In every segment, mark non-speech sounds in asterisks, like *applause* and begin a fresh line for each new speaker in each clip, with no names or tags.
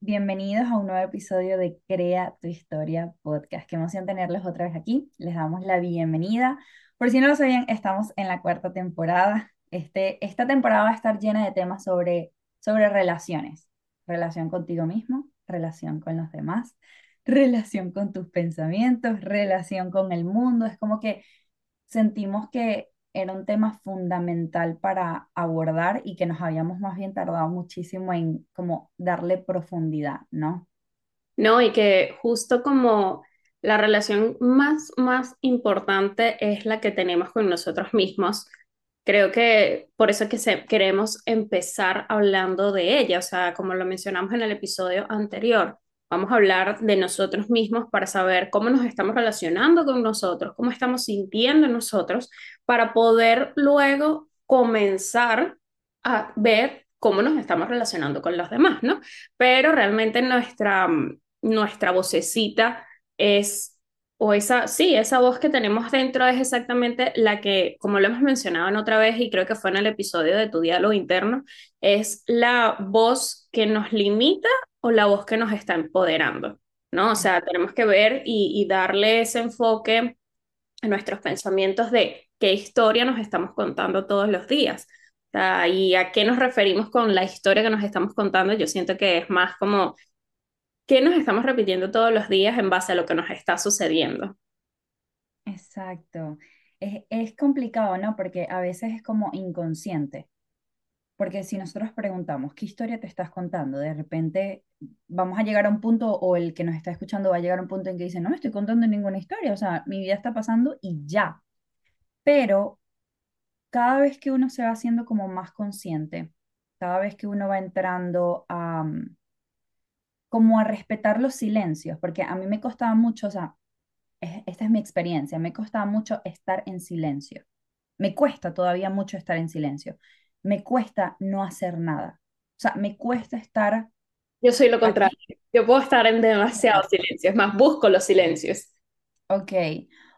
Bienvenidos a un nuevo episodio de Crea tu Historia Podcast. Qué emoción tenerlos otra vez aquí. Les damos la bienvenida. Por si no lo sabían, estamos en la cuarta temporada. Este, esta temporada va a estar llena de temas sobre, sobre relaciones. Relación contigo mismo, relación con los demás, *laughs* relación con tus pensamientos, relación con el mundo. Es como que sentimos que era un tema fundamental para abordar y que nos habíamos más bien tardado muchísimo en como darle profundidad, ¿no?
No, y que justo como la relación más, más importante es la que tenemos con nosotros mismos, creo que por eso es que se- queremos empezar hablando de ella, o sea, como lo mencionamos en el episodio anterior, vamos a hablar de nosotros mismos para saber cómo nos estamos relacionando con nosotros, cómo estamos sintiendo nosotros, para poder luego comenzar a ver cómo nos estamos relacionando con los demás, ¿no? Pero realmente nuestra, mm, nuestra vocecita es, o esa, sí, esa voz que tenemos dentro es exactamente la que, como lo hemos mencionado en otra vez, y creo que fue en el episodio de tu diálogo interno, es la voz que nos limita o la voz que nos está empoderando, ¿no? O sea, tenemos que ver y, y darle ese enfoque a nuestros pensamientos de qué historia nos estamos contando todos los días. Y a qué nos referimos con la historia que nos estamos contando, yo siento que es más como qué nos estamos repitiendo todos los días en base a lo que nos está sucediendo.
Exacto. Es, es complicado, ¿no? Porque a veces es como inconsciente. Porque si nosotros preguntamos, ¿qué historia te estás contando? De repente vamos a llegar a un punto, o el que nos está escuchando va a llegar a un punto en que dice, no me estoy contando ninguna historia, o sea, mi vida está pasando y ya. Pero cada vez que uno se va haciendo como más consciente, cada vez que uno va entrando a, mm, como a respetar los silencios, porque a mí me costaba mucho, o sea, es- esta es mi experiencia, me costaba mucho estar en silencio. Me cuesta todavía mucho estar en silencio. Me cuesta no hacer nada. O sea, me cuesta estar
Yo soy lo contrario.
aquí.
Yo puedo estar en demasiado silencio, es más, busco los silencios.
Ok.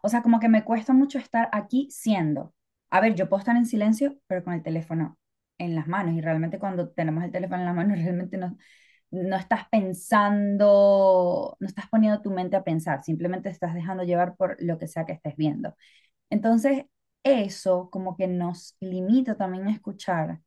O sea, como que me cuesta mucho estar aquí siendo. A ver, yo puedo estar en silencio, pero con el teléfono en las manos. Y realmente cuando tenemos el teléfono en las manos, *laughs* realmente no, no estás pensando, no estás poniendo tu mente a pensar, simplemente te estás dejando llevar por lo que sea que estés viendo. Entonces, eso como que nos limita también a escuchar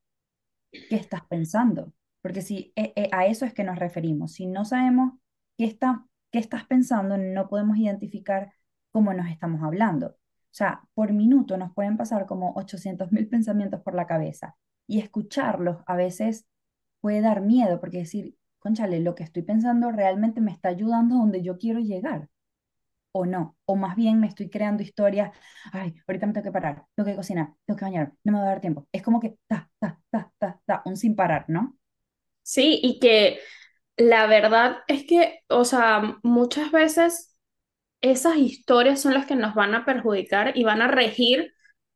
qué estás pensando, porque si eh, eh, a eso es que nos referimos, si no sabemos qué está, qué estás pensando, no podemos identificar cómo nos estamos hablando. O sea, por minuto nos pueden pasar como 800 mil pensamientos por la cabeza y escucharlos a veces puede dar miedo, porque decir, cónchale, lo que estoy pensando realmente me está ayudando a donde yo quiero llegar o no, o más bien me estoy creando historias, ay, ahorita me tengo que parar, tengo que cocinar, tengo que bañar, no me va a dar tiempo. Es como que ta, ta, ta, ta, ta, un sin parar, ¿no?
Sí, y que la verdad es que, o sea, muchas veces esas historias son las que nos van a perjudicar y van a regir,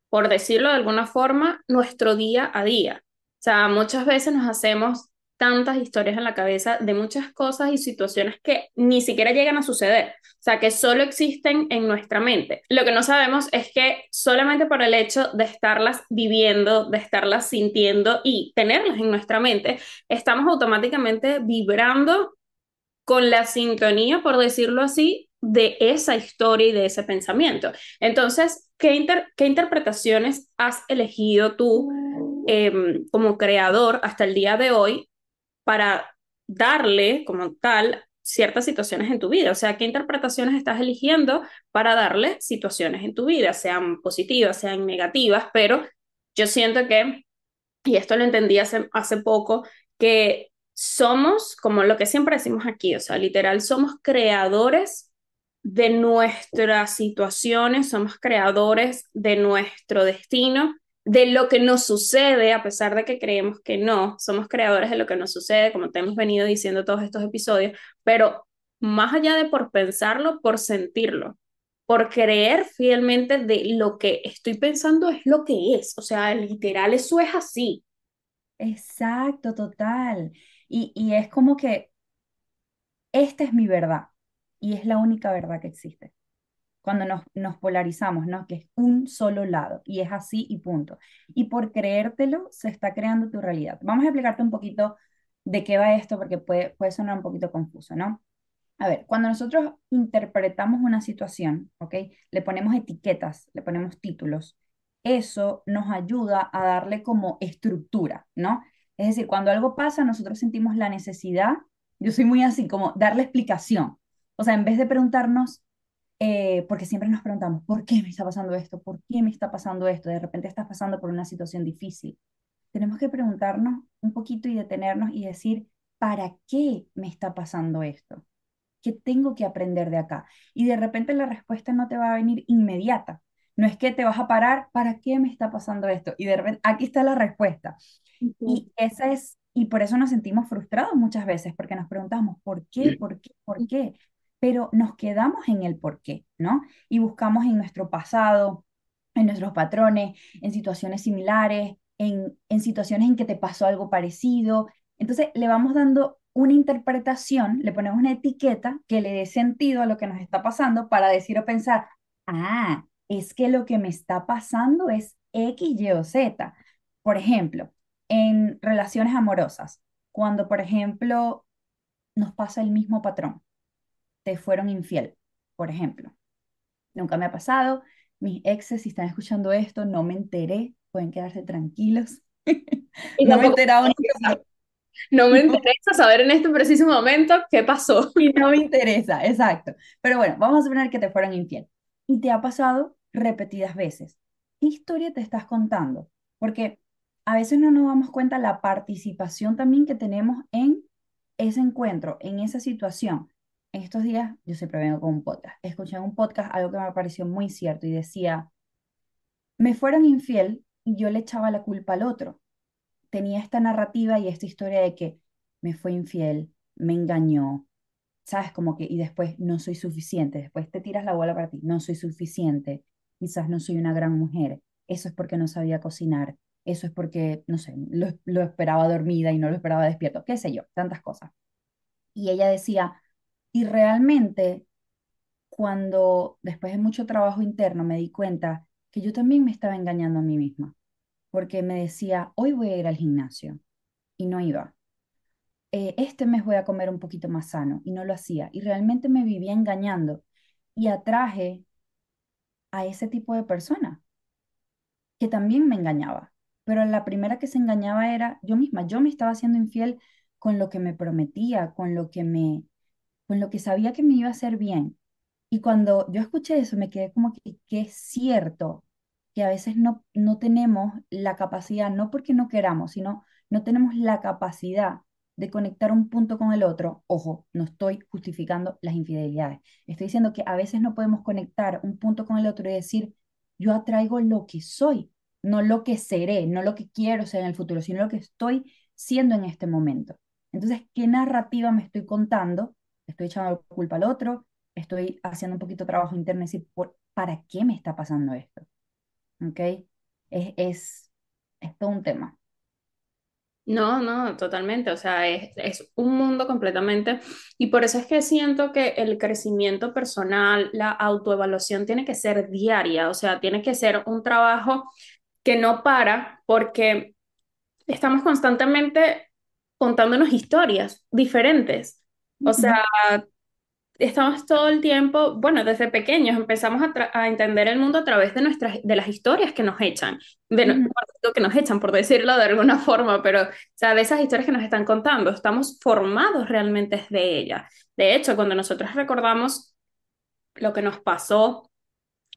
por decirlo de alguna forma, nuestro día a día. O sea, muchas veces nos hacemos tantas historias en la cabeza de muchas cosas y situaciones que ni siquiera llegan a suceder. O sea, que solo existen en nuestra mente. Lo que no sabemos es que solamente por el hecho de estarlas viviendo, de estarlas sintiendo y tenerlas en nuestra mente, estamos automáticamente vibrando con la sintonía, por decirlo así, de esa historia y de ese pensamiento. Entonces, ¿qué, inter qué interpretaciones has elegido tú eh, como creador hasta el día de hoy para darle como tal ciertas situaciones en tu vida? O sea, ¿qué interpretaciones estás eligiendo para darle situaciones en tu vida, sean positivas, sean negativas? Pero yo siento que, y esto lo entendí hace, hace poco, que somos, como lo que siempre decimos aquí, o sea, literal, somos creadores de nuestras situaciones, somos creadores de nuestro destino, de lo que nos sucede, a pesar de que creemos que no, somos creadores de lo que nos sucede, como te hemos venido diciendo todos estos episodios, pero más allá de por pensarlo, por sentirlo, por creer fielmente de lo que estoy pensando es lo que es, o sea, literal, eso es así.
Exacto, total. Y, y es como que esta es mi verdad y es la única verdad que existe. Cuando nos, nos polarizamos, ¿no? Que es un solo lado y es así y punto. Y por creértelo, se está creando tu realidad. Vamos a explicarte un poquito de qué va esto, porque puede, puede sonar un poquito confuso, ¿no? A ver, cuando nosotros interpretamos una situación, ¿ok? Le ponemos etiquetas, le ponemos títulos, eso nos ayuda a darle como estructura, ¿no? Es decir, cuando algo pasa, nosotros sentimos la necesidad, yo soy muy así, como darle explicación. O sea, en vez de preguntarnos, eh, porque siempre nos preguntamos, ¿por qué me está pasando esto? ¿Por qué me está pasando esto? De repente estás pasando por una situación difícil. Tenemos que preguntarnos un poquito y detenernos y decir, ¿para qué me está pasando esto? ¿Qué tengo que aprender de acá? Y de repente la respuesta no te va a venir inmediata. No es que te vas a parar, ¿para qué me está pasando esto? Y de repente, aquí está la respuesta. Y esa es, y por eso nos sentimos frustrados muchas veces, porque nos preguntamos, ¿por qué? ¿Por qué? ¿Por qué? Pero nos quedamos en el por qué, ¿no? Y buscamos en nuestro pasado, en nuestros patrones, en situaciones similares, en, en situaciones en que te pasó algo parecido. Entonces le vamos dando una interpretación, le ponemos una etiqueta que le dé sentido a lo que nos está pasando para decir o pensar, ah, es que lo que me está pasando es X, Y o Z. Por ejemplo, en relaciones amorosas, cuando, por ejemplo, nos pasa el mismo patrón, te fueron infiel, por ejemplo. Nunca me ha pasado, mis exes, si están escuchando esto, no me enteré, pueden quedarse tranquilos. *laughs* no me enterado *laughs*
no me interesa saber en este preciso momento qué pasó. *laughs*
Y no me interesa, exacto. Pero bueno, vamos a suponer que te fueron infiel. Y te ha pasado repetidas veces. ¿Qué historia te estás contando? Porque a veces no nos damos cuenta la participación también que tenemos en ese encuentro, en esa situación. Estos días, yo siempre vengo con un podcast. Escuché en un podcast algo que me pareció muy cierto y decía, me fueron infiel y yo le echaba la culpa al otro tenía esta narrativa y esta historia de que me fue infiel, me engañó, ¿sabes? Como que, y después no soy suficiente, después te tiras la bola para ti, no soy suficiente, quizás no soy una gran mujer, eso es porque no sabía cocinar, eso es porque, no sé, lo, lo esperaba dormida y no lo esperaba despierto, qué sé yo, tantas cosas. Y ella decía, y realmente cuando después de mucho trabajo interno me di cuenta que yo también me estaba engañando a mí misma porque me decía, hoy voy a ir al gimnasio y no iba. Eh, este mes voy a comer un poquito más sano y no lo hacía. Y realmente me vivía engañando y atraje a ese tipo de persona que también me engañaba. Pero la primera que se engañaba era yo misma. Yo me estaba haciendo infiel con lo que me prometía, con lo que me, con lo que sabía que me iba a hacer bien. Y cuando yo escuché eso, me quedé como que, es cierto, que a veces no, no tenemos la capacidad, no porque no queramos, sino no tenemos la capacidad de conectar un punto con el otro. Ojo, no estoy justificando las infidelidades. Estoy diciendo que a veces no podemos conectar un punto con el otro y decir, yo atraigo lo que soy, no lo que seré, no lo que quiero ser en el futuro, sino lo que estoy siendo en este momento. Entonces, ¿qué narrativa me estoy contando? Estoy echando culpa al otro, estoy haciendo un poquito de trabajo interno y decir, ¿para qué me está pasando esto? ¿ok? Es, es, es todo un tema.
No, no, totalmente. O sea, es, es, un mundo completamente. Y por eso es que siento que el crecimiento personal, la autoevaluación tiene que ser diaria. O sea, tiene que ser un trabajo que no para porque estamos constantemente contándonos historias diferentes. O sea, estamos todo el tiempo, bueno, desde pequeños empezamos a, a, entender el mundo a través de nuestras, de las historias que nos echan, de no, que nos echan, por decirlo de alguna *laughs* forma, pero, o sea, de esas historias que nos están contando, estamos formados realmente de ellas. De hecho, cuando nosotros recordamos lo que nos pasó,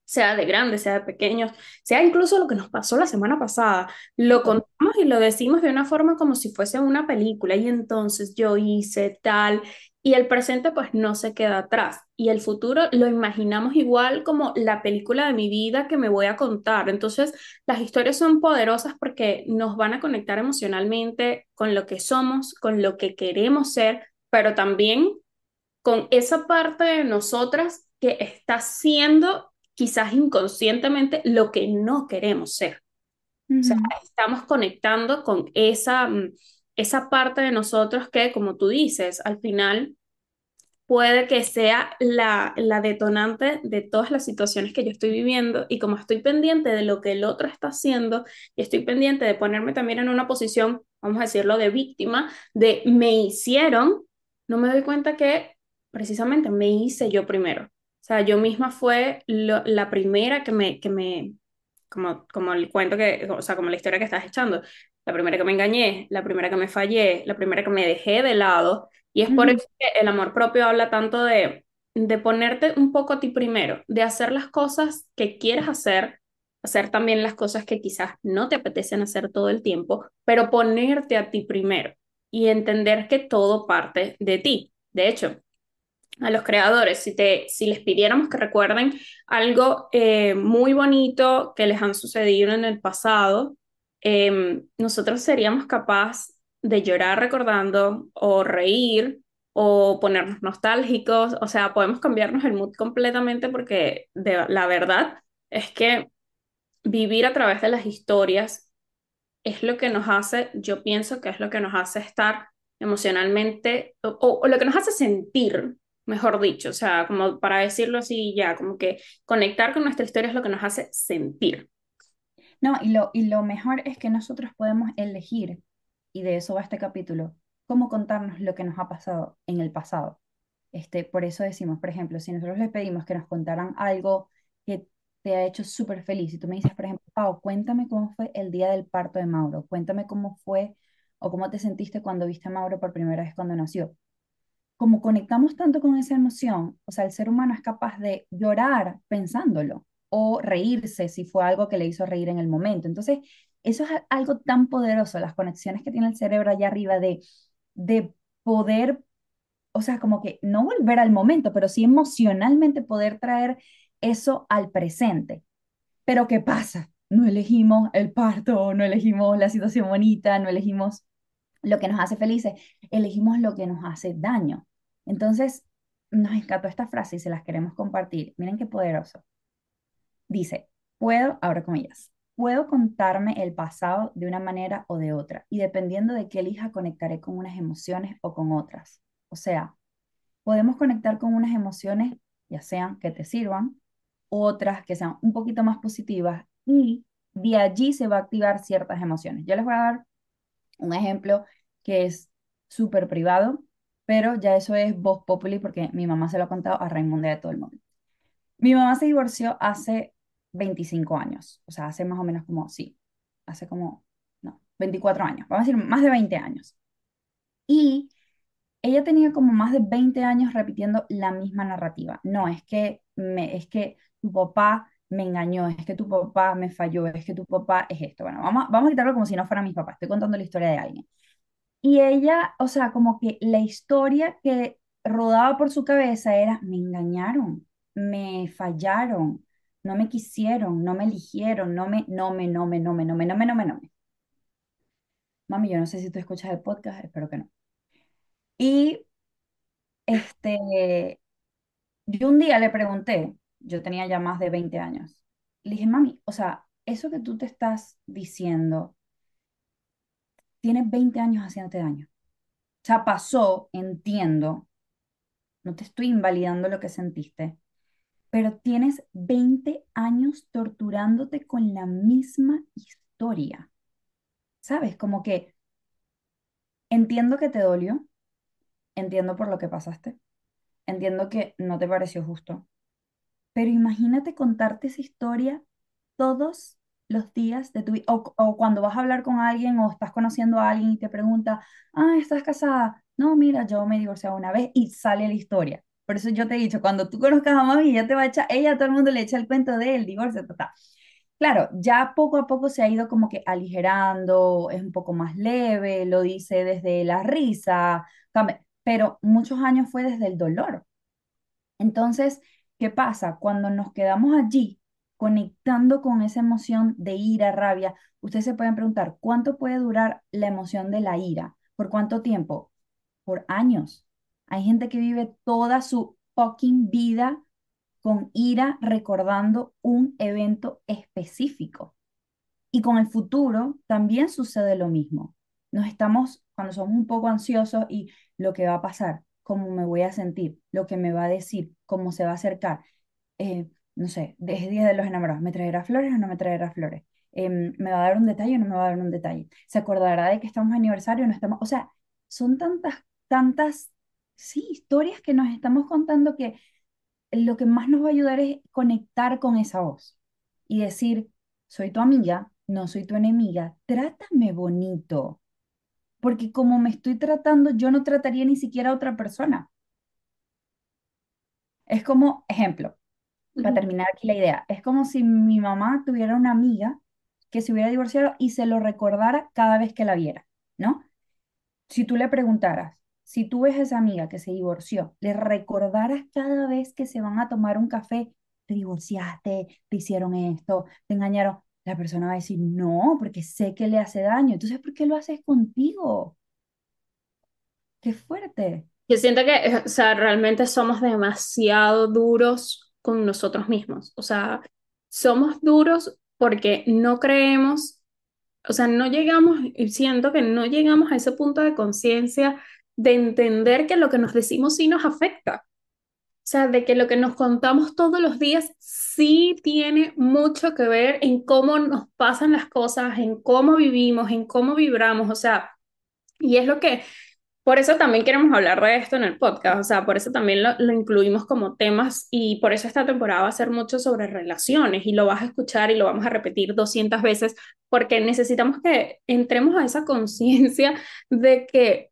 sea de grandes, sea de pequeños, sea incluso lo que nos pasó la semana pasada, lo contamos y lo decimos de una forma como si fuese una película y entonces yo hice tal y el presente pues no se queda atrás y el futuro lo imaginamos igual como la película de mi vida que me voy a contar. Entonces las historias son poderosas porque nos van a conectar emocionalmente con lo que somos, con lo que queremos ser, pero también con esa parte de nosotras que está siendo quizás inconscientemente lo que no queremos ser. O sea, estamos conectando con esa mm, esa parte de nosotros que, como tú dices, al final puede que sea la, la detonante de todas las situaciones que yo estoy viviendo y como estoy pendiente de lo que el otro está haciendo y estoy pendiente de ponerme también en una posición, vamos a decirlo, de víctima, de me hicieron, no me doy cuenta que precisamente me hice yo primero. O sea, yo misma fue la primera que me, que me, como, como el cuento que, o sea, como la historia que estás echando, la primera que me engañé, la primera que me fallé, la primera que me dejé de lado y es por eso que el amor propio habla tanto de, de ponerte un poco a ti primero, de hacer las cosas que quieres hacer, hacer también las cosas que quizás no te apetecen hacer todo el tiempo, pero ponerte a ti primero y entender que todo parte de ti. De hecho, a los creadores, si, te, si les pidiéramos que recuerden algo eh, muy bonito que les han sucedido en el pasado, eh, nosotros seríamos capaces de llorar recordando o reír o ponernos nostálgicos, o sea, podemos cambiarnos el mood completamente porque la verdad es que vivir a través de las historias es lo que nos hace, yo pienso que es lo que nos hace estar emocionalmente o, o lo que nos hace sentir, mejor dicho, o sea, como para decirlo así ya, como que conectar con nuestra historia es lo que nos hace sentir.
No, y lo, y lo mejor es que nosotros podemos elegir y de eso va este capítulo, cómo contarnos lo que nos ha pasado en el pasado. Este, por eso decimos, por ejemplo, si nosotros les pedimos que nos contaran algo que te ha hecho súper feliz, y tú me dices, por ejemplo, Pau, cuéntame cómo fue el día del parto de Mauro, cuéntame cómo fue o cómo te sentiste cuando viste a Mauro por primera vez cuando nació. Como conectamos tanto con esa emoción, o sea, el ser humano es capaz de llorar pensándolo o reírse si fue algo que le hizo reír en el momento. Entonces, eso es algo tan poderoso, las conexiones que tiene el cerebro allá arriba de, de poder, o sea, como que no volver al momento, pero sí emocionalmente poder traer eso al presente. Pero ¿qué pasa? No elegimos el parto, no elegimos la situación bonita, no elegimos lo que nos hace felices, elegimos lo que nos hace daño. Entonces, nos encantó esta frase y se las queremos compartir. Miren qué poderoso. Dice, puedo, ahora comillas, Puedo contarme el pasado de una manera o de otra y dependiendo de qué elija conectaré con unas emociones o con otras. O sea, podemos conectar con unas emociones, ya sean que te sirvan, otras que sean un poquito más positivas y de allí se va a activar ciertas emociones. Yo les voy a dar un ejemplo que es súper privado, pero ya eso es voz populi porque mi mamá se lo ha contado a Raimundo de todo el mundo. Mi mamá se divorció hace 25 años, o sea, hace más o menos como, sí, hace como, no, 24 años, vamos a decir más de 20 años. Y ella tenía como más de 20 años repitiendo la misma narrativa. No, es que, me, es que tu papá me engañó, es que tu papá me falló, es que tu papá es esto. Bueno, vamos, vamos a quitarlo como si no fuera mi papá, estoy contando la historia de alguien. Y ella, o sea, como que la historia que rodaba por su cabeza era, me engañaron, me fallaron, no me quisieron, no me eligieron, no me, no me, no me, no me, no me, no me, no me, no me. Mami, yo no sé si tú escuchas el podcast, espero que no. Y este, yo un día le pregunté, yo tenía ya más de 20 años, le dije, mami, o sea, eso que tú te estás diciendo, tienes 20 años haciéndote daño. O sea, pasó, entiendo, no te estoy invalidando lo que sentiste, pero tienes 20 años torturándote con la misma historia. ¿Sabes? Como que entiendo que te dolió, entiendo por lo que pasaste, entiendo que no te pareció justo, pero imagínate contarte esa historia todos los días de tu vida, o, o, cuando vas a hablar con alguien o estás conociendo a alguien y te pregunta, ah, ¿estás casada? No, mira, yo me divorcié una vez y sale la historia. Por eso yo te he dicho, cuando tú conozcas a mami, ella te va a echar, ella a todo el mundo le echa el cuento del divorcio, total. Claro, ya poco a poco se ha ido como que aligerando, es un poco más leve, lo dice desde la risa, pero muchos años fue desde el dolor. Entonces, ¿qué pasa? Cuando nos quedamos allí conectando con esa emoción de ira, rabia, ustedes se pueden preguntar, ¿cuánto puede durar la emoción de la ira? ¿Por cuánto tiempo? Por años. Hay gente que vive toda su fucking vida con ira recordando un evento específico. Y con el futuro también sucede lo mismo. Nos estamos, cuando somos un poco ansiosos y lo que va a pasar, cómo me voy a sentir, lo que me va a decir, cómo se va a acercar. Eh, no sé, desde Día de los Enamorados, ¿me traerá flores o no me traerá flores? Em, ¿me va a dar un detalle o no me va a dar un detalle? ¿Se acordará de que estamos aniversario o no estamos? O sea, son tantas, tantas, sí, historias que nos estamos contando que lo que más nos va a ayudar es conectar con esa voz y decir, soy tu amiga, no soy tu enemiga, trátame bonito, porque como me estoy tratando, yo no trataría ni siquiera a otra persona. Es como, ejemplo, para terminar aquí la idea, es como si mi mamá tuviera una amiga que se hubiera divorciado y se lo recordara cada vez que la viera, ¿no? Si tú le preguntaras, si tú ves a esa amiga que se divorció, le recordaras cada vez que se van a tomar un café, te divorciaste, te hicieron esto, te engañaron, la persona va a decir, no, porque sé que le hace daño. Entonces, ¿por qué lo haces contigo? Qué fuerte.
Yo siento que, eh, o sea, realmente somos demasiado duros con nosotros mismos. O sea, somos duros porque no creemos, o sea, no llegamos, siento que no llegamos a ese punto de conciencia de entender que lo que nos decimos sí nos afecta. O sea, de que lo que nos contamos todos los días sí tiene mucho que ver en cómo nos pasan las cosas, en cómo vivimos, en cómo vibramos. O sea, y es lo que por eso también queremos hablar de esto en el podcast, o sea, por eso también lo, lo, incluimos como temas y por eso esta temporada va a ser mucho sobre relaciones y lo vas a escuchar y lo vamos a repetir 200 veces porque necesitamos que entremos a esa conciencia de que,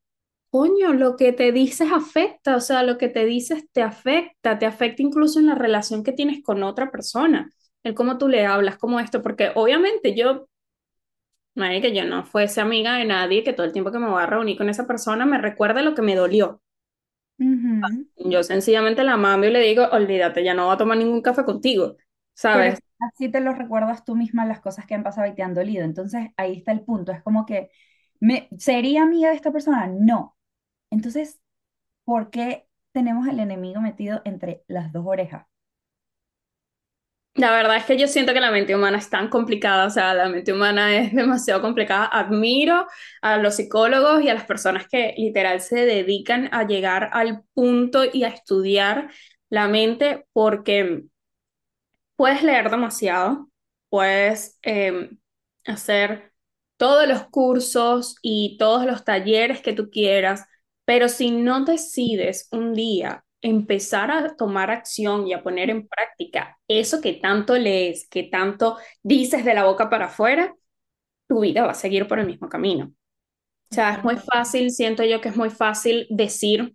coño, lo que te dices afecta, o sea, lo que te dices te afecta, te afecta incluso en la relación que tienes con otra persona, el cómo tú le hablas, como esto, porque obviamente yo que yo no fuese amiga de nadie, que todo el tiempo que me voy a reunir con esa persona me recuerde lo que me dolió. Yo sencillamente la mando y le digo, olvídate, ya no voy a tomar ningún café contigo, ¿sabes?
así te lo recuerdas tú misma las cosas que han pasado y te han dolido. Entonces ahí está el punto. Es como que, ¿me, ¿sería amiga de esta persona? No. Entonces, ¿por qué tenemos el enemigo metido entre las dos orejas?
La verdad es que yo siento que la mente humana es tan complicada, o sea, la mente humana es demasiado complicada. Admiro a los psicólogos y a las personas que literal se dedican a llegar al punto y a estudiar la mente porque puedes leer demasiado, puedes em, hacer todos los cursos y todos los talleres que tú quieras, pero si no decides un día empezar a tomar acción y a poner en práctica eso que tanto lees, que tanto dices de la boca para afuera, tu vida va a seguir por el mismo camino. O sea, es muy fácil, siento yo que es muy fácil decir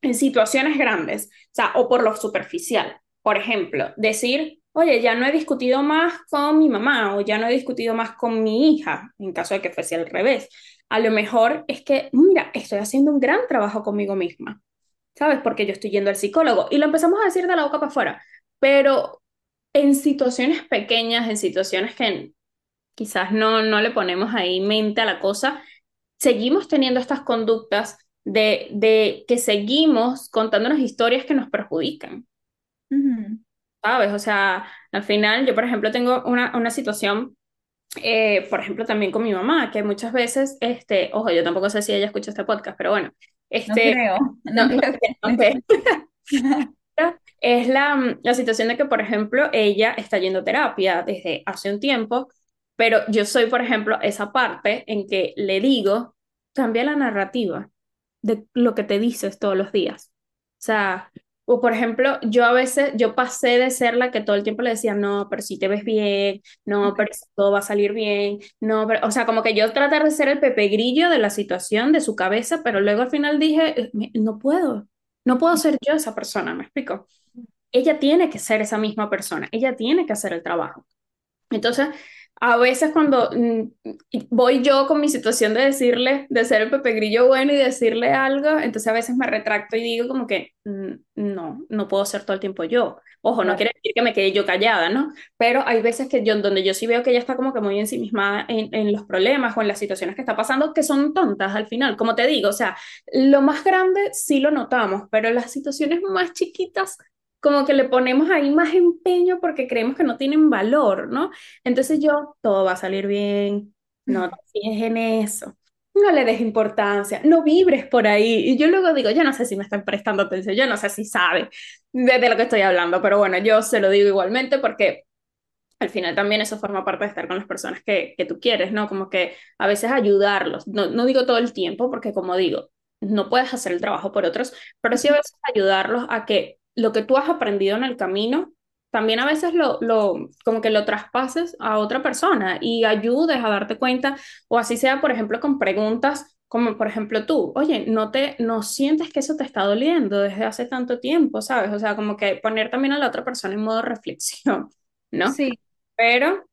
en situaciones grandes, o sea, o por lo superficial. Por ejemplo, decir, oye, ya no he discutido más con mi mamá o ya no he discutido más con mi hija, en caso de que fuese al revés. A lo mejor es que, mira, estoy haciendo un gran trabajo conmigo misma. ¿sabes? Porque yo estoy yendo al psicólogo. Y lo empezamos a decir de la boca para afuera, pero en situaciones pequeñas, en situaciones que quizás no, no le ponemos ahí mente a la cosa, seguimos teniendo estas conductas de, de que seguimos contándonos historias que nos perjudican. ¿Sabes? O sea, al final yo, por ejemplo, tengo una, una situación eh, por ejemplo, también con mi mamá, que muchas veces, este, ojo, yo tampoco sé si ella escucha este podcast, pero bueno, este, *laughs*
no creo. *laughs*
es la, la situación de que, por ejemplo, ella está yendo a terapia desde hace un tiempo, pero yo soy, por ejemplo, esa parte en que le digo, cambia la narrativa de lo que te dices todos los días. O sea, o por ejemplo, yo a veces, yo pasé de ser la que todo el tiempo le decía, no, pero si te ves bien, no, pero todo va a salir bien, no, pero, o sea, como que yo tratar de ser el pepe grillo de la situación, de su cabeza, pero luego al final dije, eh, no puedo, no puedo ser yo esa persona, ¿me explico? Ella tiene que ser esa misma persona, ella tiene que hacer el trabajo. Entonces, a veces cuando mm, voy yo con mi situación de decirle, de ser el Pepe Grillo bueno y decirle algo, entonces a veces me retracto y digo como que mm, no, no puedo ser todo el tiempo yo. Ojo, no quiere decir que me quede yo callada, ¿no? Pero hay veces que yo, donde yo sí veo que ella está como que muy ensimismada en, en los problemas o en las situaciones que está pasando, que son tontas al final, como te digo, o sea, lo más grande sí lo notamos, pero las situaciones más chiquitas como que le ponemos ahí más empeño porque creemos que no tienen valor, ¿no? Entonces yo, todo va a salir bien, no te fijes en eso. no le des importancia, no vibres por ahí. Y yo luego digo, yo no sé si me están prestando atención, yo no sé si sabe de lo que estoy hablando, pero bueno, yo se lo digo igualmente porque al final también eso forma parte de estar con las personas que, que tú quieres, ¿no? Como que a veces ayudarlos, no, no digo todo el tiempo, porque como digo, no puedes hacer el trabajo por otros, pero sí a veces ayudarlos a que lo que tú has aprendido en el camino, también a veces lo, lo, como que lo traspases a otra persona y ayudes a darte cuenta, o así sea, por ejemplo, con preguntas como por ejemplo tú, oye, no te, no sientes que eso te está doliendo desde hace tanto tiempo, ¿sabes? O sea, como que poner también a la otra persona en modo reflexión, ¿no?
Sí,
Pero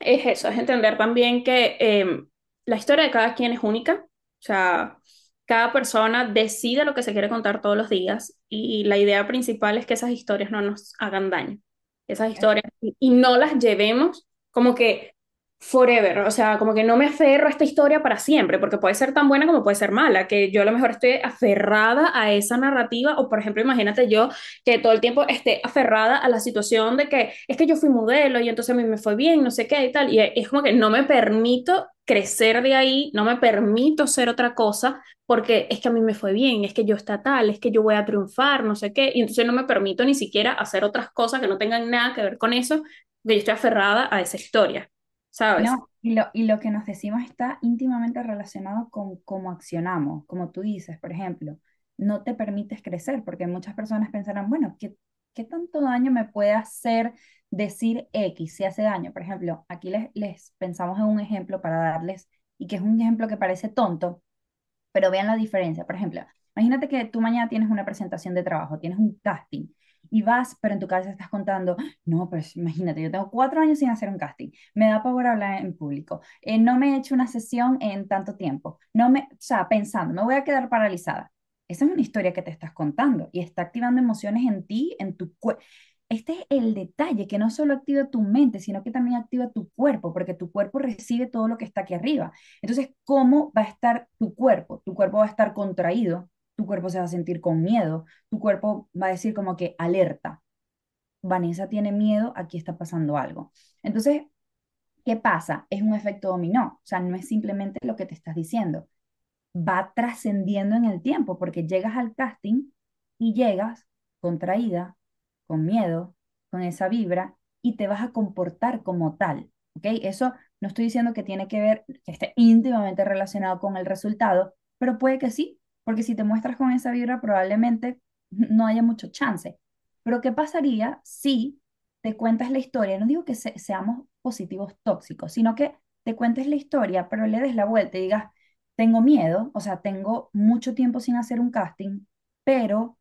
es eso, es entender también que eh, la historia de cada quien es única, o sea, cada persona decide lo que se quiere contar todos los días y la idea principal es que esas historias no nos hagan daño, esas historias y, y no las llevemos como que forever, o sea, como que no me aferro a esta historia para siempre, porque puede ser tan buena como puede ser mala, que yo a lo mejor esté aferrada a esa narrativa, o por ejemplo, imagínate yo que todo el tiempo esté aferrada a la situación de que es que yo fui modelo y entonces a mí me fue bien, no sé qué y tal, y es como que no me permito crecer de ahí, no me permito ser otra cosa, porque es que a mí me fue bien, es que yo está tal, es que yo voy a triunfar, no sé qué, y entonces no me permito ni siquiera hacer otras cosas que no tengan nada que ver con eso, que yo estoy aferrada a esa historia. ¿Sabes?
No, y lo, y lo que nos decimos está íntimamente relacionado con cómo accionamos, como tú dices, por ejemplo, no te permites crecer, porque muchas personas pensarán, bueno, ¿qué, qué tanto daño me puede hacer decir X si hace daño? Por ejemplo, aquí les, les pensamos en un ejemplo para darles, y que es un ejemplo que parece tonto, pero vean la diferencia. Por ejemplo, imagínate que tú mañana tienes una presentación de trabajo, tienes un casting y vas, pero en tu cabeza estás contando, no, pues imagínate, yo tengo cuatro años sin hacer un casting, me da pavor hablar en público, eh, no me he hecho una sesión en tanto tiempo, no me, o sea, pensando, me voy a quedar paralizada. Esa es una historia que te estás contando y está activando emociones en ti, en tu cuerpo. Este es el detalle, que no solo activa tu mente, sino que también activa tu cuerpo, porque tu cuerpo recibe todo lo que está aquí arriba. Entonces, ¿cómo va a estar tu cuerpo? Tu cuerpo va a estar contraído, tu cuerpo se va a sentir con miedo, tu cuerpo va a decir como que alerta. Vanessa tiene miedo, aquí está pasando algo. Entonces, ¿qué pasa? Es un efecto dominó, o sea, no es simplemente lo que te estás diciendo, va trascendiendo en el tiempo, porque llegas al casting y llegas contraída, con miedo, con esa vibra, y te vas a comportar como tal, ¿ok? Eso no estoy diciendo que tiene que ver, que esté íntimamente relacionado con el resultado, pero puede que sí, porque si te muestras con esa vibra probablemente no haya mucho chance. Pero ¿qué pasaría si te cuentas la historia? No digo que se- seamos positivos tóxicos, sino que te cuentes la historia, pero le des la vuelta y digas, tengo miedo, o sea, tengo mucho tiempo sin hacer un casting, pero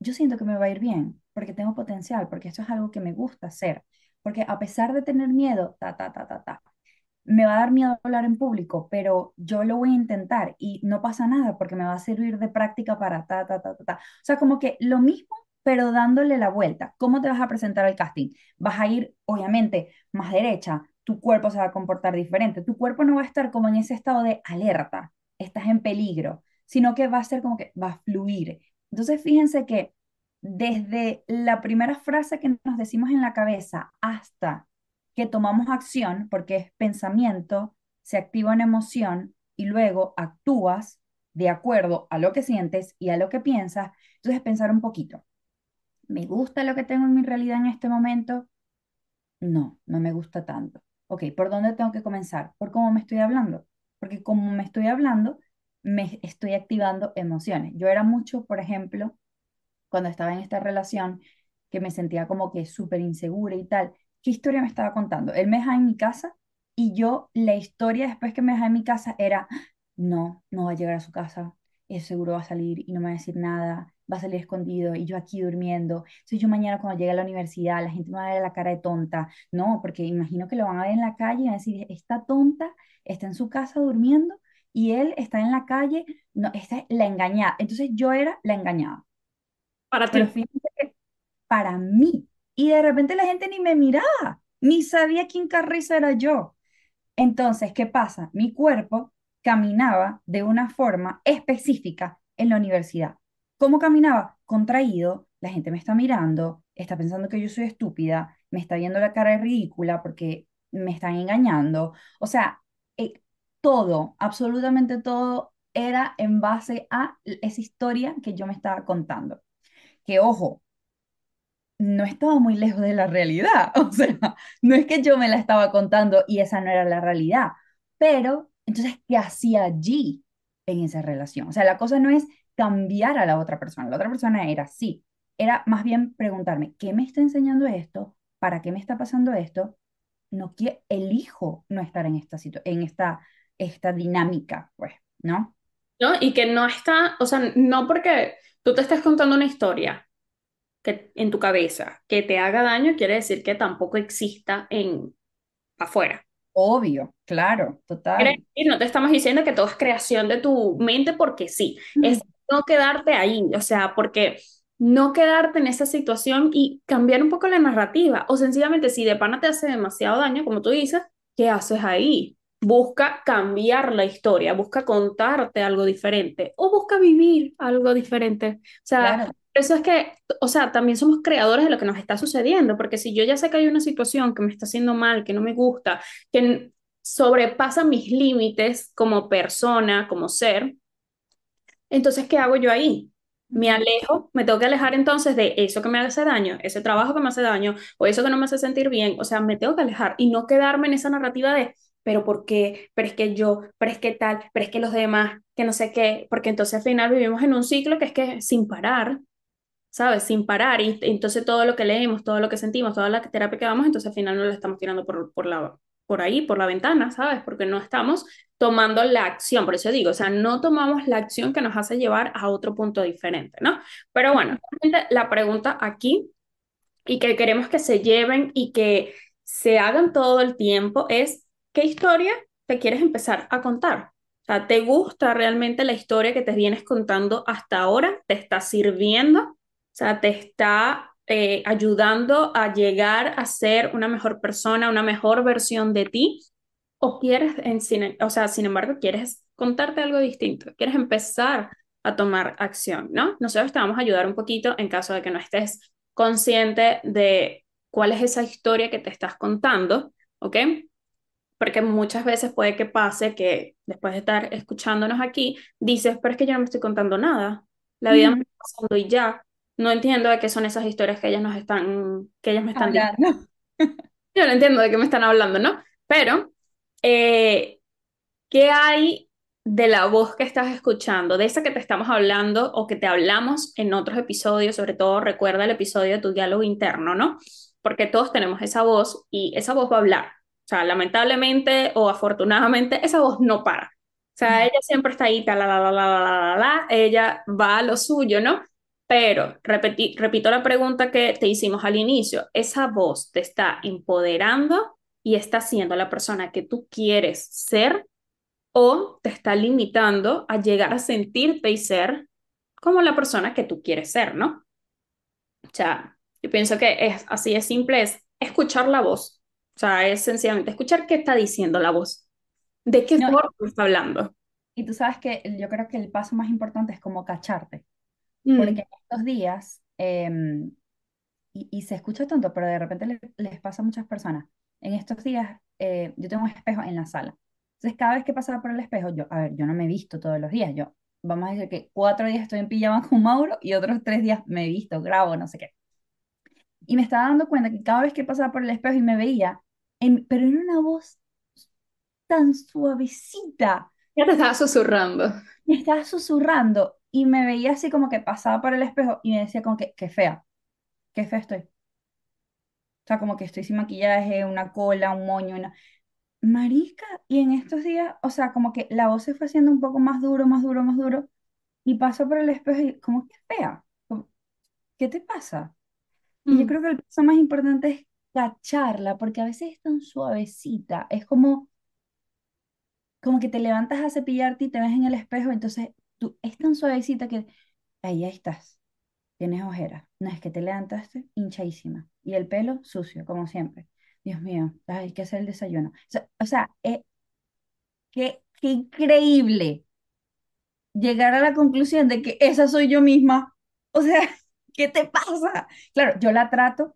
yo siento que me va a ir bien, porque tengo potencial, porque esto es algo que me gusta hacer, porque a pesar de tener miedo, ta, ta, ta, ta, ta, me va a dar miedo hablar en público, pero yo lo voy a intentar y no pasa nada porque me va a servir de práctica para ta, ta, ta, ta, ta. O sea, como que lo mismo, pero dándole la vuelta. ¿Cómo te vas a presentar al casting? Vas a ir, obviamente, más derecha, tu cuerpo se va a comportar diferente, tu cuerpo no va a estar como en ese estado de alerta, estás en peligro, sino que va a ser como que va a fluir. Entonces, fíjense que desde la primera frase que nos decimos en la cabeza hasta que tomamos acción, porque es pensamiento, se activa una emoción y luego actúas de acuerdo a lo que sientes y a lo que piensas. Entonces, pensar un poquito, ¿me gusta lo que tengo en mi realidad en este momento? No, no me gusta tanto. Ok, ¿por dónde tengo que comenzar? ¿Por cómo me estoy hablando? Porque como me estoy hablando, me estoy activando emociones. Yo era mucho, por ejemplo, cuando estaba en esta relación, que me sentía como que súper insegura y tal. ¿Qué historia me estaba contando? Él me dejaba en mi casa y yo, la historia después que me dejaba en mi casa era, no, no va a llegar a su casa, es seguro va a salir y no me va a decir nada, va a salir escondido y yo aquí durmiendo. Entonces yo mañana cuando llegue a la universidad, la gente me va a ver la cara de tonta. No, porque imagino que lo van a ver en la calle y van a decir, está tonta, está en su casa durmiendo y él está en la calle, no, esta es la engañada. Entonces yo era la engañada.
Para
Pero
ti.
que para mí, y de repente la gente ni me miraba, ni sabía quién carrizo era yo. Entonces, ¿qué pasa? Mi cuerpo caminaba de una forma específica en la universidad. ¿Cómo caminaba? Contraído, la gente me está mirando, está pensando que yo soy estúpida, me está viendo la cara de ridícula porque me están engañando. O sea, eh, todo, absolutamente todo era en base a esa historia que yo me estaba contando. Que ojo, no estaba muy lejos de la realidad, *laughs* o sea, no es que yo me la estaba contando y esa no era la realidad, pero entonces, ¿qué hacía allí en esa relación? O sea, la cosa no es cambiar a la otra persona, la otra persona era así, era más bien preguntarme, ¿qué me está enseñando esto? ¿Para qué me está pasando esto? No que elijo no estar en esta en esta esta dinámica, pues, ¿no?
¿No? Y que no está, o sea, no porque tú te estés contando una historia que en tu cabeza que te haga daño, quiere decir que tampoco exista en afuera.
Obvio, claro, total.
Y no te estamos diciendo que todo es creación de tu mente porque sí, es no quedarte ahí, o sea, porque no quedarte en esa situación y cambiar un poco la narrativa, o sencillamente si de pana te hace demasiado daño, como tú dices, ¿qué haces ahí? Busca cambiar la historia, busca contarte algo diferente o busca vivir algo diferente. O sea, eso es que, o sea, también somos creadores de lo que nos está sucediendo, porque si yo ya sé que hay una situación que me está haciendo mal, que no me gusta, que sobrepasa mis límites como persona, como ser, entonces, ¿qué hago yo ahí? Me alejo, me tengo que alejar entonces de eso que me hace daño, ese trabajo que me hace daño o eso que no me hace sentir bien, o sea, me tengo que alejar y no quedarme en esa narrativa de, pero ¿por qué? Pero es que yo, pero es que tal, pero es que los demás, que no sé qué, porque entonces al final vivimos en un ciclo que es que sin parar, ¿sabes? Sin parar. Y entonces todo lo que leemos, todo lo que sentimos, toda la terapia que vamos, entonces al final no lo estamos tirando por, por, la, por ahí, por la ventana, ¿sabes? Porque no estamos tomando la acción. Por eso digo, o sea, no tomamos la acción que nos hace llevar a otro punto diferente, ¿no? Pero bueno, la pregunta aquí y que queremos que se lleven y que se hagan todo el tiempo es, ¿qué historia te quieres empezar a contar? O sea, ¿te gusta realmente la historia que te vienes contando hasta ahora? ¿Te está sirviendo? O sea, te está eh, ayudando a llegar a ser una mejor persona, una mejor versión de ti. O quieres, en, o sea, sin embargo, quieres contarte algo distinto, quieres empezar a tomar acción, ¿no? Nosotros te vamos a ayudar un poquito en caso de que no estés consciente de cuál es esa historia que te estás contando, ¿ok? Porque muchas veces puede que pase que después de estar escuchándonos aquí, dices, pero es que yo no me estoy contando nada, la vida me está pasando y ya, no entiendo de qué son esas historias que ellas nos están, que ellas me están
diciendo. *laughs*
Yo no entiendo de qué me están hablando, ¿no? Pero, eh, ¿qué hay de la voz que estás escuchando, de esa que te estamos hablando o que te hablamos en otros episodios? Sobre todo recuerda el episodio de tu diálogo interno, ¿no? Porque todos tenemos esa voz y esa voz va a hablar. O sea, lamentablemente o afortunadamente, esa voz no para. O sea, ella siempre está ahí, la, la, la, la, la, la, la, ella va a lo suyo, ¿no? Pero repito la pregunta que te hicimos al inicio, ¿esa voz te está empoderando y está siendo la persona que tú quieres ser o te está limitando a llegar a sentirte y ser como la persona que tú quieres ser, ¿no? O sea, yo pienso que es así de simple, es escuchar la voz. O sea, es sencillamente escuchar qué está diciendo la voz, de qué forma está hablando.
Y tú sabes que yo creo que el paso más importante es como cacharte. Porque mm. en estos días, em, y, se escucha tanto, pero de repente les, pasa a muchas personas, en estos días eh, yo tengo un espejo en la sala. Entonces cada vez que pasaba por el espejo, yo, a ver, yo no me he visto todos los días, yo, vamos a decir que cuatro días estoy en pijama *laughs* con Mauro y otros tres días me he visto, grabo, no sé qué. Y me estaba dando cuenta que cada vez que pasaba por el espejo y me veía, pero en una voz tan suavecita.
Ya te estaba susurrando.
Me estaba susurrando y me veía así como que pasaba por el espejo y me decía como que, qué fea, qué fea estoy. O sea, como que estoy sin maquillaje, una cola, un moño, una... Marica, y en estos días, o sea, como que la voz se fue haciendo un poco más duro, más duro, más duro, y paso por el espejo y como que fea, ¿qué te pasa? Y yo mm. creo que el paso más importante es cacharla, porque a veces es tan suavecita, es como, como que te levantas a cepillarte y te ves en el espejo, entonces tú es tan suavecita que ahí, estás. Tienes ojeras. No es que te levantaste hinchadísima. Y el pelo sucio, como siempre. Dios mío, hay que hacer el desayuno. O sea, eh, qué, qué increíble llegar a la conclusión de que esa soy yo misma. O sea, *laughs* ¿qué te pasa? Claro, yo la trato,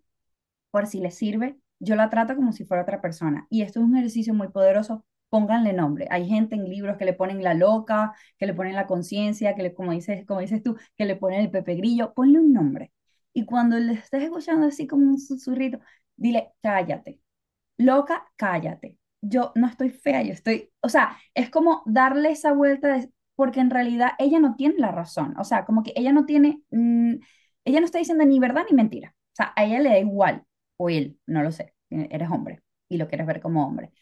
por si le sirve, yo la trato como si fuera otra persona. Y esto es un ejercicio muy poderoso pónganle nombre. Hay gente en libros que le ponen la loca, que le ponen la conciencia, que le, como dices, como dices tú, que le ponen el Pepe Grillo, ponle un nombre. Y cuando le estés escuchando así como un susurrito, dile, cállate. Loca, cállate. Yo no estoy fea, yo estoy, o sea, es como darle esa vuelta porque en realidad ella no tiene la razón, o sea, como que ella no tiene, mm, ella no está diciendo ni verdad ni mentira, o sea, a ella le da igual, o él, no lo sé, eres hombre y lo quieres ver como hombre.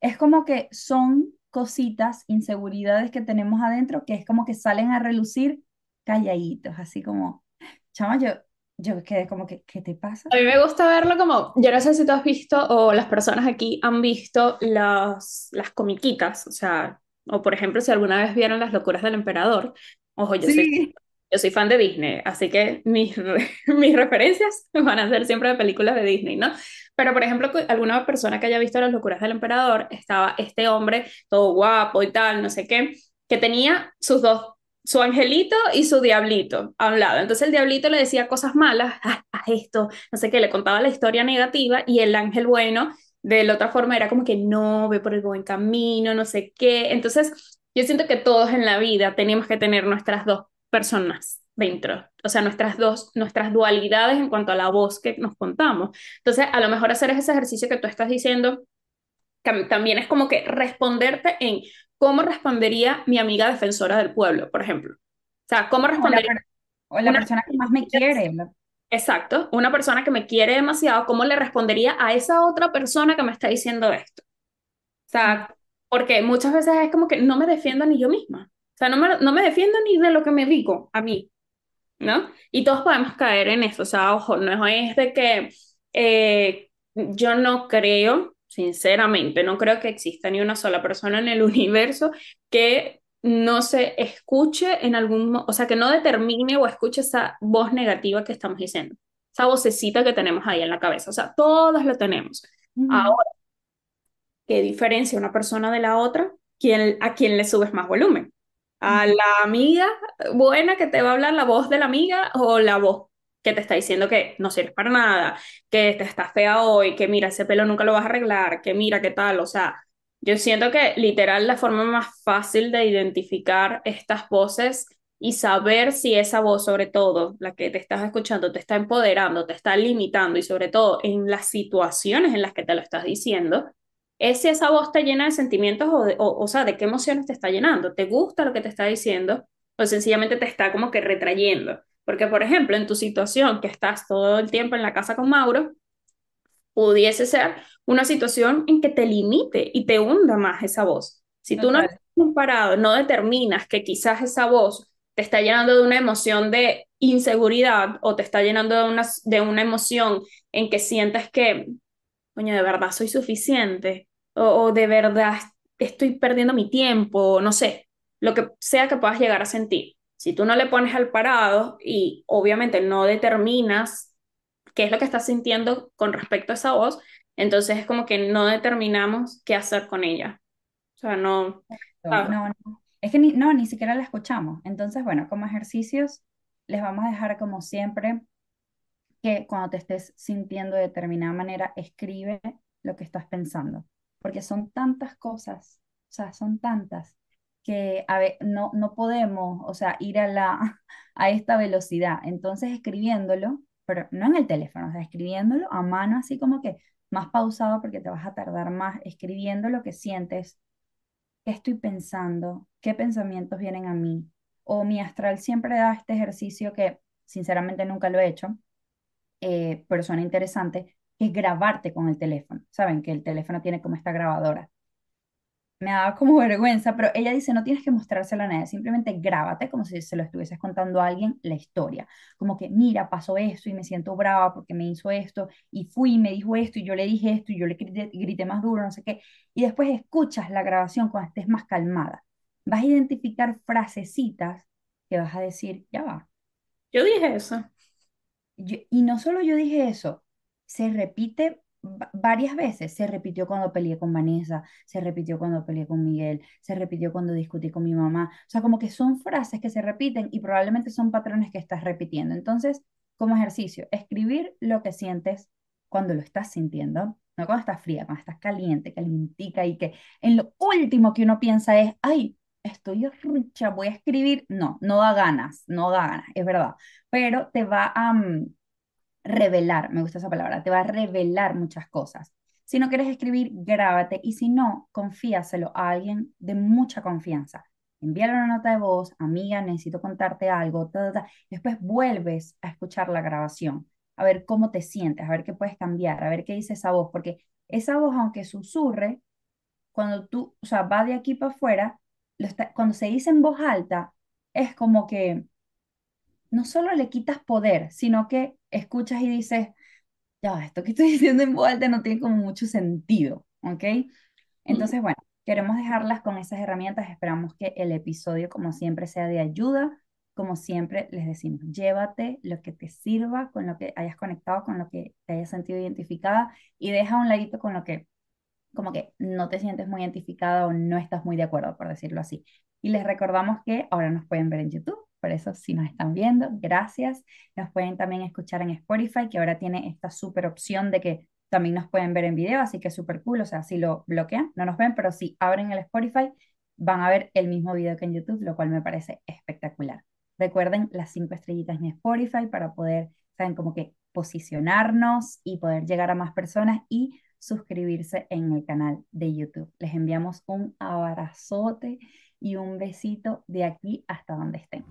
Es como que son cositas, inseguridades que tenemos adentro, que es como que salen a relucir calladitos, así como, chama, yo, yo quedé como que, ¿qué te pasa?
A mí me gusta verlo como, yo no sé si tú has visto o las personas aquí han visto las, las comiquitas, o sea, o por ejemplo, si alguna vez vieron Las locuras del emperador, ojo, yo soy, yo soy fan de Disney, así que mis, *laughs* mis referencias van a ser siempre de películas de Disney, ¿no? Pero, por ejemplo, alguna persona que haya visto Las locuras del emperador, estaba este hombre todo guapo y tal, no sé qué, que tenía sus dos su angelito y su diablito a un lado. Entonces el diablito le decía cosas malas, haz esto, no sé qué, le contaba la historia negativa y el ángel bueno de la otra forma era como que no, ve por el buen camino, no sé qué. Entonces yo siento que todos en la vida tenemos que tener nuestras dos personas dentro, o sea, nuestras dos, nuestras dualidades en cuanto a la voz que nos contamos. Entonces, a lo mejor hacer ese ejercicio que tú estás diciendo también es como que responderte en ¿cómo respondería mi amiga defensora del pueblo, por ejemplo? O sea, ¿cómo respondería?
O la, persona que más me quiere.
Exacto, una persona que me quiere demasiado, ¿cómo le respondería a esa otra persona que me está diciendo esto? O sea, porque muchas veces es como que no me defiendo ni yo misma. O sea, no me, no me defiendo ni de lo que me digo a mí, ¿no? Y todos podemos caer en eso. O sea, ojo, no es de que eh, yo no creo sinceramente, no creo que exista ni una sola persona en el *laughs* universo que no se escuche en algún, o sea, que no determine o escuche esa voz negativa que estamos diciendo, esa vocecita que tenemos ahí en la cabeza, o sea, todas lo tenemos. Ahora, ¿qué diferencia una persona de la otra? ¿Quién, ¿A quién le subes más volumen? ¿A la amiga buena que te va a hablar la voz de la amiga o la voz que te está diciendo que no sirves para nada, que te estás fea hoy, que mira, ese pelo nunca lo vas a arreglar, que mira, qué tal, o sea, yo siento que literal la forma más fácil de identificar estas voces y saber si esa voz, sobre todo la que te estás escuchando, te está empoderando, te está limitando y sobre todo en las situaciones en las que te lo estás diciendo, es si esa voz te llena de sentimientos o, o, o sea, de qué emociones te está llenando, te gusta lo que te está diciendo o sencillamente te está como que retrayendo. Porque, por ejemplo, en tu situación, que estás todo el tiempo en la casa con Mauro, pudiese ser una situación en que te limite y te hunda más esa voz. Si tú no estás parado, no determinas que quizás esa voz te está llenando de una emoción de inseguridad o te está llenando de una, de una emoción en que sientes que, coño, de verdad soy suficiente o, o de verdad estoy perdiendo mi tiempo, no sé, lo que sea que puedas llegar a sentir. Si tú no le pones al parado y obviamente no determinas qué es lo que estás sintiendo con respecto a esa voz, entonces es como que no determinamos qué hacer con ella. O sea, no.
No, no. Es que ni, no, ni siquiera la escuchamos. Entonces, bueno, como ejercicios, les vamos a dejar como siempre que cuando te estés sintiendo de determinada manera, escribe lo que estás pensando, porque son tantas cosas, o sea, son tantas que no, no podemos, o sea, ir a, la, *laughs* a esta velocidad. Entonces, escribiéndolo, pero no en el teléfono, o sea, escribiéndolo a mano, así como que más pausado porque te vas a tardar más escribiendo lo que sientes, qué estoy pensando, qué pensamientos vienen a mí. O mi astral siempre da este ejercicio que sinceramente nunca lo he hecho, eh, pero suena interesante, es grabarte con el teléfono. Saben que el teléfono tiene como esta grabadora me daba como *laughs* vergüenza, pero ella dice, no tienes que mostrárselo a nadie, simplemente grábate como si se lo estuvieses contando a alguien la historia, como que, mira, pasó esto y me siento brava porque me hizo esto, y fui y me dijo esto, y yo le dije esto, y yo le grité, grité más duro, no sé qué, y después escuchas la grabación cuando estés más calmada, vas a identificar frasecitas que vas a decir, ya va.
Yo dije eso.
y no solo yo dije eso, se repite varias veces. Se repitió cuando peleé con Vanessa, se repitió cuando peleé con Miguel, se repitió cuando discutí con mi mamá. O sea, como que son frases que se repiten y probablemente son patrones que estás repitiendo. Entonces, como ejercicio, escribir lo que sientes cuando lo estás sintiendo. no cuando estás fría, cuando estás caliente, calientica y que en lo último que uno piensa es, ay, estoy rica, voy a escribir. No, no da ganas, no da ganas, es verdad, pero te va a mm, revelar, me gusta esa palabra, te va a revelar muchas cosas. Si no quieres escribir, grábate y si no, confíaselo a alguien de mucha confianza. Envíale una nota de voz, amiga, necesito contarte algo, ta, después vuelves a escuchar la grabación, a ver cómo te sientes, a ver qué puedes cambiar, a ver qué dice esa voz, porque esa voz, aunque susurre, cuando tú, o sea, va de aquí para afuera, cuando se dice en voz alta, es como que no solo le quitas poder, sino que escuchas y dices, ya, esto que estoy *laughs* diciendo en voz alta no tiene como mucho sentido, ¿ok? Entonces, bueno, queremos dejarlas con esas herramientas. Esperamos que el episodio, como siempre, sea de ayuda. Como siempre les decimos, llévate lo que te sirva, con lo que hayas conectado, con lo que te hayas sentido identificada y deja un ladito con lo que como que no te sientes muy identificada o no estás muy de acuerdo, por decirlo así. Y les recordamos que ahora nos pueden ver en YouTube, por eso si nos están viendo, gracias. Nos pueden también escuchar en Spotify, que ahora tiene esta súper opción de que también nos pueden ver en video, así que es súper cool, o sea, si lo bloquean, no nos ven, pero si abren el Spotify, van a ver el mismo video que en YouTube, lo cual me parece espectacular. Recuerden las cinco estrellitas en Spotify para poder, saben, como que posicionarnos y poder llegar a más personas y suscribirse en el canal de YouTube. Les enviamos un abrazote y un besito de aquí hasta donde estén.